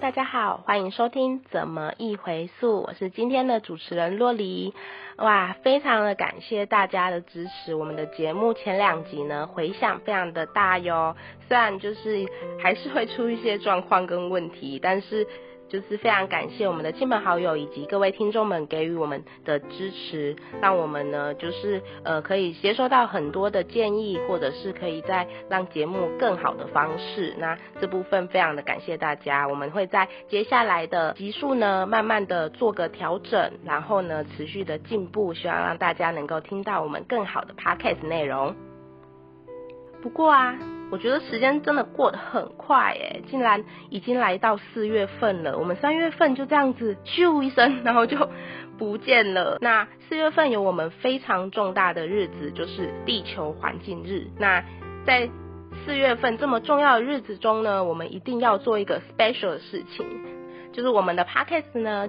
大家好，欢迎收听《怎么一回溯》，我是今天的主持人洛黎。哇，非常的感谢大家的支持，我们的节目前两集呢回响非常的大哟。虽然就是还是会出一些状况跟问题，但是。就是非常感谢我们的亲朋好友以及各位听众们给予我们的支持，让我们呢就是呃可以接收到很多的建议，或者是可以在让节目更好的方式。那这部分非常的感谢大家，我们会在接下来的集数呢慢慢的做个调整，然后呢持续的进步，希望让大家能够听到我们更好的 podcast 内容。不过啊。我觉得时间真的过得很快诶，竟然已经来到四月份了。我们三月份就这样子咻一声，然后就不见了。那四月份有我们非常重大的日子，就是地球环境日。那在四月份这么重要的日子中呢，我们一定要做一个 special 的事情，就是我们的 podcast 呢。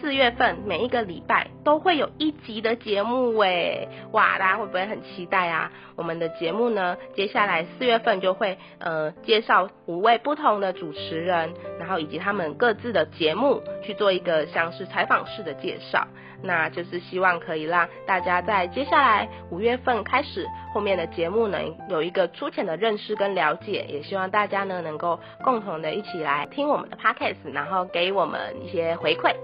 四月份每一个礼拜都会有一集的节目诶，哇，大家会不会很期待啊？我们的节目呢，接下来四月份就会呃介绍五位不同的主持人，然后以及他们各自的节目去做一个像是采访式的介绍，那就是希望可以让大家在接下来五月份开始后面的节目呢有一个粗浅的认识跟了解，也希望大家呢能够共同的一起来听我们的 podcast，然后给我们一些回馈。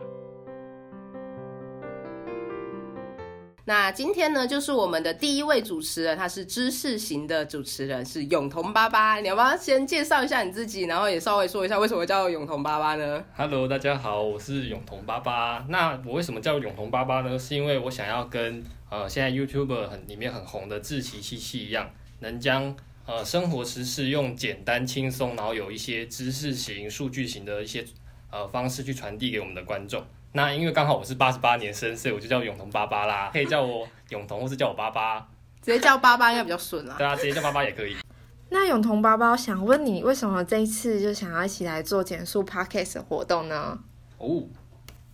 那今天呢，就是我们的第一位主持人，他是知识型的主持人，是永同爸爸。你要不要先介绍一下你自己，然后也稍微说一下为什么叫永同爸爸呢？Hello，大家好，我是永同爸爸。那我为什么叫永同爸爸呢？是因为我想要跟呃现在 YouTube 很里面很红的志奇七七一样，能将呃生活时事用简单轻松，然后有一些知识型、数据型的一些呃方式去传递给我们的观众。那因为刚好我是八十八年生，所以我就叫永同爸爸啦，可以叫我永同，或是叫我爸爸，直接叫爸爸应该比较顺啦。对啊，直接叫爸爸也可以。那永同爸爸，想问你为什么这一次就想要一起来做减速 podcast 活动呢？哦，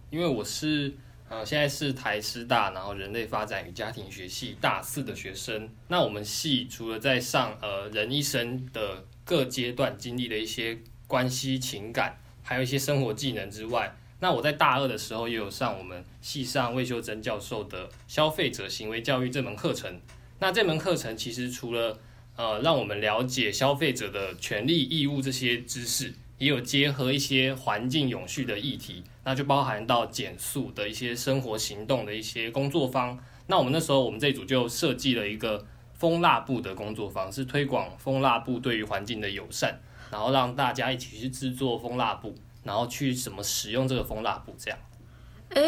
因为我是呃现在是台师大，然后人类发展与家庭学系大四的学生。那我们系除了在上呃人一生的各阶段经历的一些关系情感，还有一些生活技能之外，那我在大二的时候也有上我们系上魏秀珍教授的消费者行为教育这门课程。那这门课程其实除了呃让我们了解消费者的权利义务这些知识，也有结合一些环境永续的议题，那就包含到减速的一些生活行动的一些工作坊。那我们那时候我们这组就设计了一个蜂蜡布的工作坊，是推广蜂蜡布对于环境的友善，然后让大家一起去制作蜂蜡布。然后去怎么使用这个蜂蜡布这样？哎，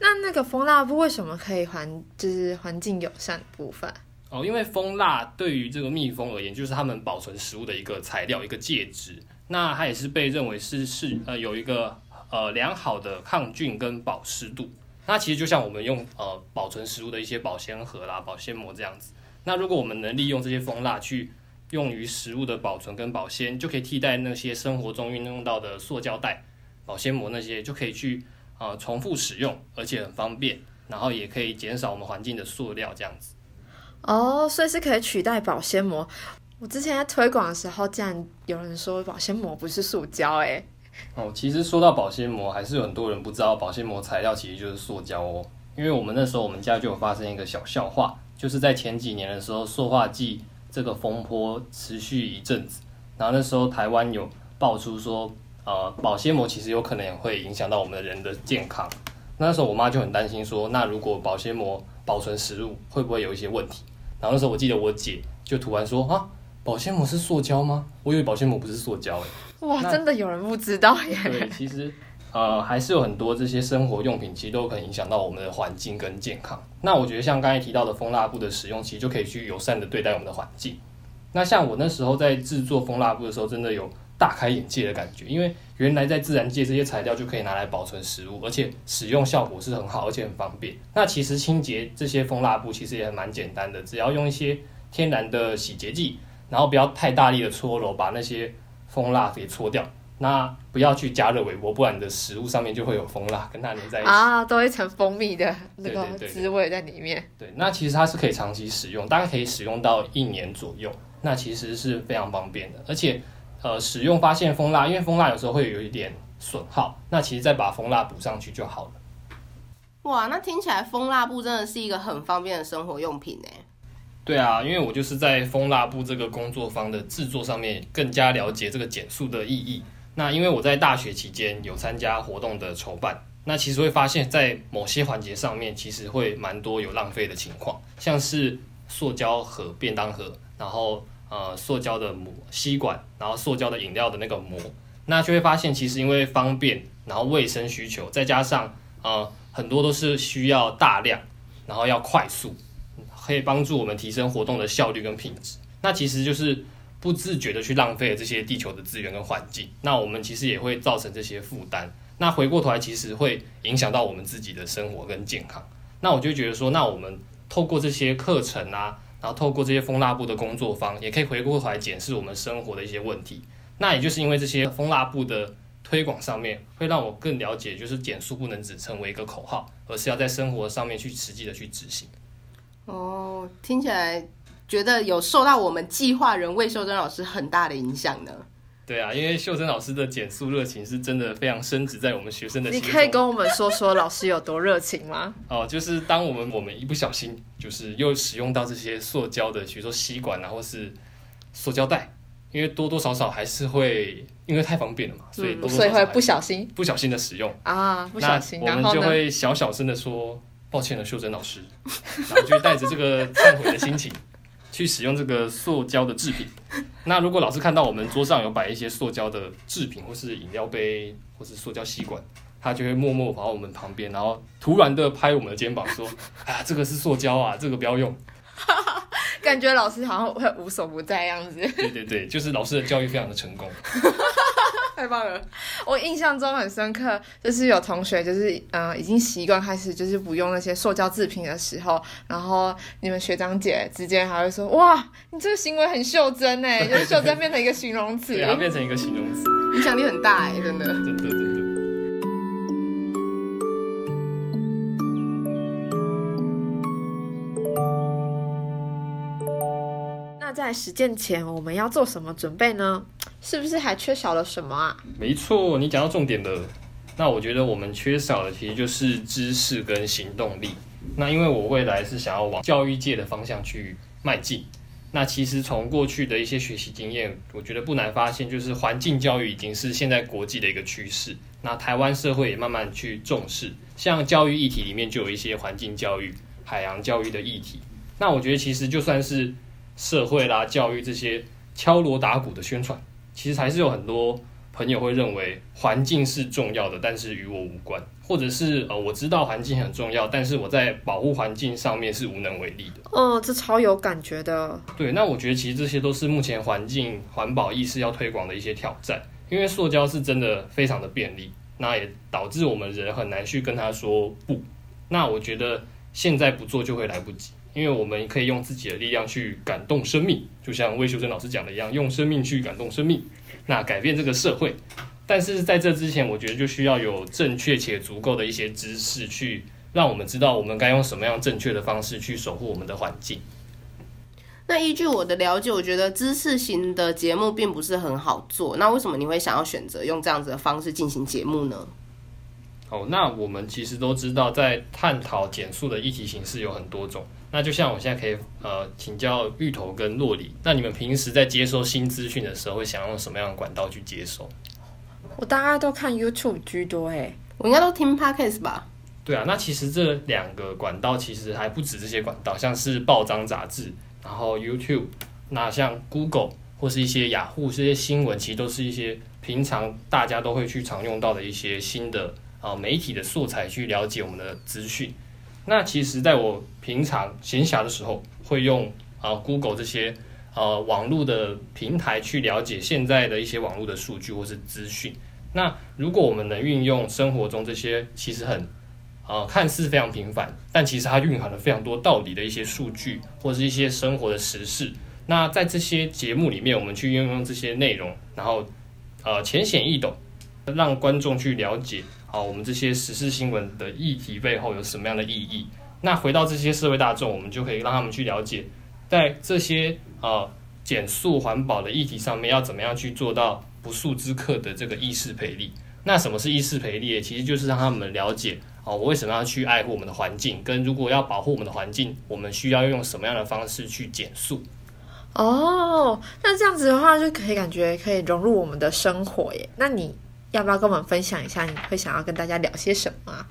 那那个蜂蜡布为什么可以环就是环境友善部分？哦，因为蜂蜡对于这个蜜蜂而言，就是它们保存食物的一个材料，一个介质。那它也是被认为是是呃有一个呃良好的抗菌跟保湿度。那其实就像我们用呃保存食物的一些保鲜盒啦、保鲜膜这样子。那如果我们能利用这些蜂蜡去用于食物的保存跟保鲜，就可以替代那些生活中运用到的塑胶袋、保鲜膜那些，就可以去啊重复使用，而且很方便，然后也可以减少我们环境的塑料这样子。哦，所以是可以取代保鲜膜。我之前在推广的时候，竟然有人说保鲜膜不是塑胶，哎。哦，其实说到保鲜膜，还是有很多人不知道保鲜膜材料其实就是塑胶哦。因为我们那时候我们家就有发生一个小笑话，就是在前几年的时候，塑化剂。这个风波持续一阵子，然后那时候台湾有爆出说，呃，保鲜膜其实有可能也会影响到我们的人的健康。那时候我妈就很担心说，那如果保鲜膜保存食物会不会有一些问题？然后那时候我记得我姐就突然说，啊，保鲜膜是塑胶吗？我以为保鲜膜不是塑胶诶。哇，真的有人不知道耶。对，其实。呃，还是有很多这些生活用品，其实都可能影响到我们的环境跟健康。那我觉得像刚才提到的蜂蜡布的使用，其实就可以去友善的对待我们的环境。那像我那时候在制作蜂蜡布的时候，真的有大开眼界的感觉，因为原来在自然界这些材料就可以拿来保存食物，而且使用效果是很好，而且很方便。那其实清洁这些蜂蜡布其实也蛮简单的，只要用一些天然的洗洁剂，然后不要太大力的搓揉，把那些蜂蜡给搓掉。那不要去加热微波，不然你的食物上面就会有蜂蜡跟它粘在一起啊，多一层蜂蜜的那个滋味在里面。对，那其实它是可以长期使用，大概可以使用到一年左右。那其实是非常方便的，而且呃使用发现蜂蜡，因为蜂蜡有时候会有一点损耗，那其实再把蜂蜡补上去就好了。哇，那听起来蜂蜡布真的是一个很方便的生活用品呢。对啊，因为我就是在蜂蜡布这个工作坊的制作上面更加了解这个减速的意义。那因为我在大学期间有参加活动的筹办，那其实会发现，在某些环节上面，其实会蛮多有浪费的情况，像是塑胶盒、便当盒，然后呃塑胶的膜、吸管，然后塑胶的饮料的那个膜，那就会发现，其实因为方便，然后卫生需求，再加上呃很多都是需要大量，然后要快速。可以帮助我们提升活动的效率跟品质。那其实就是不自觉的去浪费了这些地球的资源跟环境。那我们其实也会造成这些负担。那回过头来，其实会影响到我们自己的生活跟健康。那我就觉得说，那我们透过这些课程啊，然后透过这些蜂蜡布的工作坊，也可以回过头来检视我们生活的一些问题。那也就是因为这些蜂蜡布的推广上面，会让我更了解，就是减速不能只成为一个口号，而是要在生活上面去实际的去执行。哦，听起来觉得有受到我们计划人魏秀珍老师很大的影响呢。对啊，因为秀珍老师的减速热情是真的非常深植在我们学生的心中。你可以跟我们说说老师有多热情吗？哦，就是当我们我们一不小心，就是又使用到这些塑胶的，比如说吸管啊，或是塑胶袋，因为多多少少还是会因为太方便了嘛，所以所以会不小心不小心的使用啊，不小心，我们就会小小声的说。抱歉了，秀珍老师，然后就带着这个忏悔的心情去使用这个塑胶的制品。那如果老师看到我们桌上有摆一些塑胶的制品，或是饮料杯，或是塑胶吸管，他就会默默跑到我们旁边，然后突然的拍我们的肩膀说：“啊，这个是塑胶啊，这个不要用。”感觉老师好像会无所不在样子。对对对，就是老师的教育非常的成功。太棒了！我印象中很深刻，就是有同学就是嗯，已经习惯开始就是不用那些塑胶制品的时候，然后你们学长姐之间还会说：“哇，你这个行为很袖珍哎，就是袖珍变成一个形容词，对，变成一个形容词，影响力很大哎，真的，真的，真的。”那在实践前，我们要做什么准备呢？是不是还缺少了什么啊？没错，你讲到重点了。那我觉得我们缺少的其实就是知识跟行动力。那因为我未来是想要往教育界的方向去迈进。那其实从过去的一些学习经验，我觉得不难发现，就是环境教育已经是现在国际的一个趋势。那台湾社会也慢慢去重视，像教育议题里面就有一些环境教育、海洋教育的议题。那我觉得其实就算是社会啦、教育这些敲锣打鼓的宣传。其实还是有很多朋友会认为环境是重要的，但是与我无关，或者是呃我知道环境很重要，但是我在保护环境上面是无能为力的。哦，这超有感觉的。对，那我觉得其实这些都是目前环境环保意识要推广的一些挑战，因为塑胶是真的非常的便利，那也导致我们人很难去跟他说不。那我觉得现在不做就会来不及。因为我们可以用自己的力量去感动生命，就像魏秀珍老师讲的一样，用生命去感动生命，那改变这个社会。但是在这之前，我觉得就需要有正确且足够的一些知识，去让我们知道我们该用什么样正确的方式去守护我们的环境。那依据我的了解，我觉得知识型的节目并不是很好做。那为什么你会想要选择用这样子的方式进行节目呢？哦，那我们其实都知道，在探讨减速的议题形式有很多种。那就像我现在可以呃请教芋头跟洛里，那你们平时在接收新资讯的时候，会想用什么样的管道去接收？我大概都看 YouTube 居多诶，我应该都听 Podcast 吧？对啊，那其实这两个管道其实还不止这些管道，像是报章杂志，然后 YouTube，那像 Google 或是一些雅虎这些新闻，其实都是一些平常大家都会去常用到的一些新的啊媒体的素材去了解我们的资讯。那其实，在我平常闲暇的时候，会用啊 Google 这些呃网络的平台去了解现在的一些网络的数据或是资讯。那如果我们能运用生活中这些其实很啊看似非常平凡，但其实它蕴含了非常多道理的一些数据或是一些生活的实事，那在这些节目里面，我们去运用这些内容，然后呃浅显易懂，让观众去了解。好，我们这些时事新闻的议题背后有什么样的意义？那回到这些社会大众，我们就可以让他们去了解，在这些呃减速环保的议题上面，要怎么样去做到不速之客的这个意识培力。那什么是意识培力？其实就是让他们了解哦，我为什么要去爱护我们的环境，跟如果要保护我们的环境，我们需要用什么样的方式去减速。哦，那这样子的话，就可以感觉可以融入我们的生活耶。那你要不要跟我们分享一下，你会想要跟大家聊些什么啊？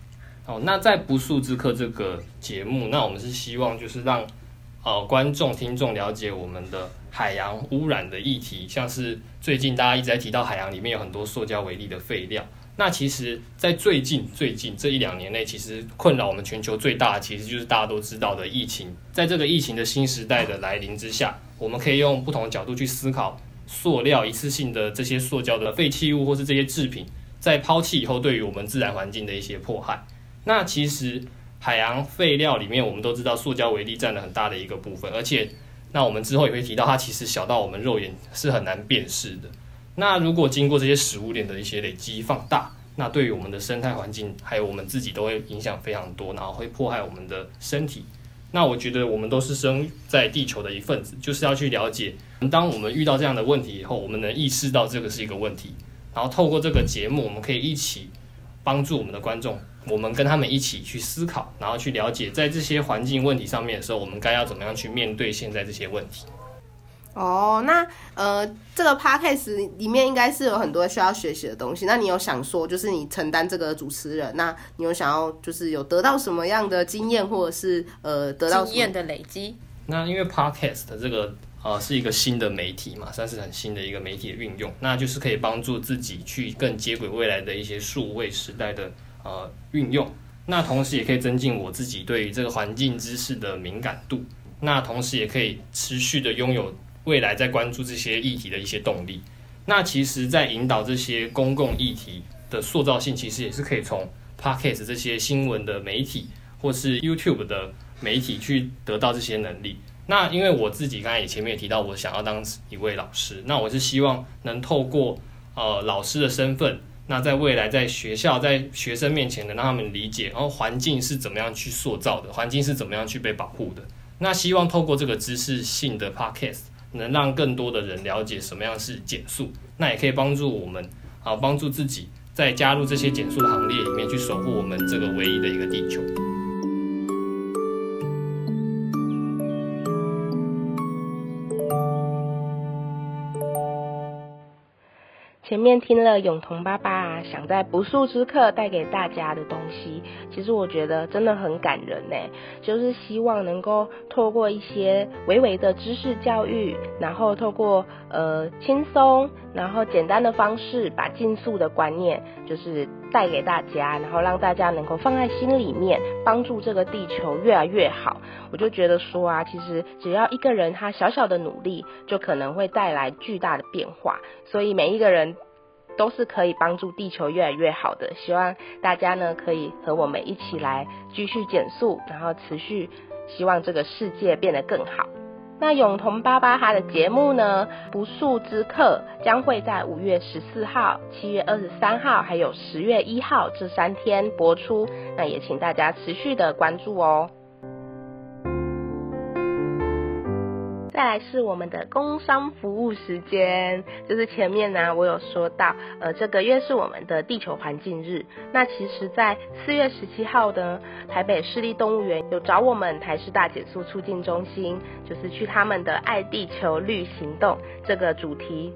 哦，那在不速之客这个节目，那我们是希望就是让呃观众听众了解我们的海洋污染的议题，像是最近大家一直在提到海洋里面有很多塑胶为例的废料。那其实，在最近最近这一两年内，其实困扰我们全球最大的，其实就是大家都知道的疫情。在这个疫情的新时代的来临之下，我们可以用不同的角度去思考，塑料一次性的这些塑胶的废弃物，或是这些制品，在抛弃以后对于我们自然环境的一些迫害。那其实海洋废料里面，我们都知道塑胶为例占了很大的一个部分，而且那我们之后也会提到，它其实小到我们肉眼是很难辨识的。那如果经过这些食物链的一些累积放大，那对于我们的生态环境还有我们自己都会影响非常多，然后会迫害我们的身体。那我觉得我们都是生在地球的一份子，就是要去了解，当我们遇到这样的问题以后，我们能意识到这个是一个问题，然后透过这个节目，我们可以一起帮助我们的观众，我们跟他们一起去思考，然后去了解，在这些环境问题上面的时候，我们该要怎么样去面对现在这些问题。哦，那呃，这个 podcast 里面应该是有很多需要学习的东西。那你有想说，就是你承担这个主持人，那你有想要就是有得到什么样的经验，或者是呃得到经验的累积？那因为 podcast 的这个呃是一个新的媒体嘛，算是很新的一个媒体的运用，那就是可以帮助自己去更接轨未来的一些数位时代的呃运用。那同时也可以增进我自己对于这个环境知识的敏感度。那同时也可以持续的拥有。未来在关注这些议题的一些动力，那其实，在引导这些公共议题的塑造性，其实也是可以从 podcast 这些新闻的媒体，或是 YouTube 的媒体去得到这些能力。那因为我自己刚才也前面也提到，我想要当一位老师，那我是希望能透过呃老师的身份，那在未来在学校在学生面前能让他们理解，然后环境是怎么样去塑造的，环境是怎么样去被保护的。那希望透过这个知识性的 podcast。能让更多的人了解什么样是减速，那也可以帮助我们啊，帮助自己在加入这些减速的行列里面去守护我们这个唯一的一个地球。前面听了永彤爸爸想在不速之客带给大家的东西，其实我觉得真的很感人呢。就是希望能够透过一些微微的知识教育，然后透过呃轻松然后简单的方式，把竞速的观念就是带给大家，然后让大家能够放在心里面，帮助这个地球越来越好。我就觉得说啊，其实只要一个人他小小的努力，就可能会带来巨大的变化。所以每一个人。都是可以帮助地球越来越好的，希望大家呢可以和我们一起来继续减速，然后持续希望这个世界变得更好。那永同爸爸他的节目呢，不速之客将会在五月十四号、七月二十三号还有十月一号这三天播出，那也请大家持续的关注哦。再来是我们的工商服务时间，就是前面呢，我有说到，呃，这个月是我们的地球环境日。那其实，在四月十七号呢，台北市立动物园有找我们台师大减速促进中心，就是去他们的爱地球绿行动这个主题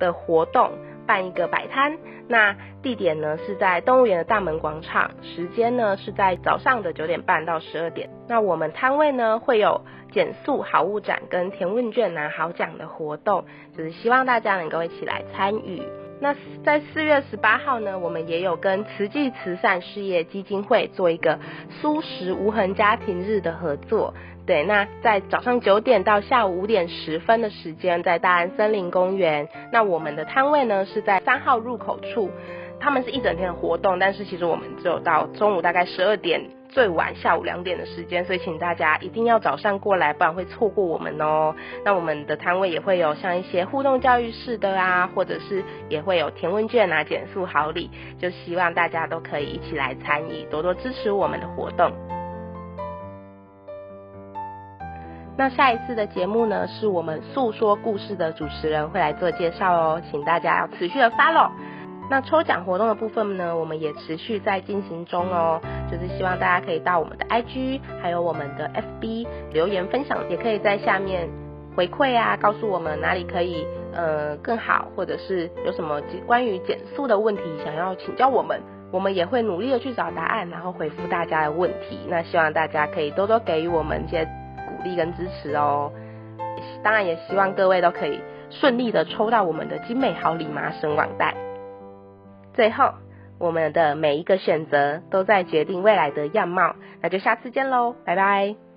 的活动。办一个摆摊，那地点呢是在动物园的大门广场，时间呢是在早上的九点半到十二点。那我们摊位呢会有减速好物展跟填问卷拿好奖的活动，就是希望大家能够一起来参与。那在四月十八号呢，我们也有跟慈济慈善事业基金会做一个素食无痕家庭日的合作。对，那在早上九点到下午五点十分的时间，在大安森林公园。那我们的摊位呢是在三号入口处。他们是一整天的活动，但是其实我们只有到中午大概十二点，最晚下午两点的时间，所以请大家一定要早上过来，不然会错过我们哦。那我们的摊位也会有像一些互动教育式的啊，或者是也会有填问卷啊、减速好礼，就希望大家都可以一起来参与，多多支持我们的活动。那下一次的节目呢，是我们诉说故事的主持人会来做介绍哦，请大家要持续的 follow。那抽奖活动的部分呢，我们也持续在进行中哦，就是希望大家可以到我们的 IG，还有我们的 FB 留言分享，也可以在下面回馈啊，告诉我们哪里可以呃更好，或者是有什么关于减速的问题想要请教我们，我们也会努力的去找答案，然后回复大家的问题。那希望大家可以多多给予我们一些鼓励跟支持哦。当然也希望各位都可以顺利的抽到我们的精美好礼麻绳网袋。最后，我们的每一个选择都在决定未来的样貌。那就下次见喽，拜拜。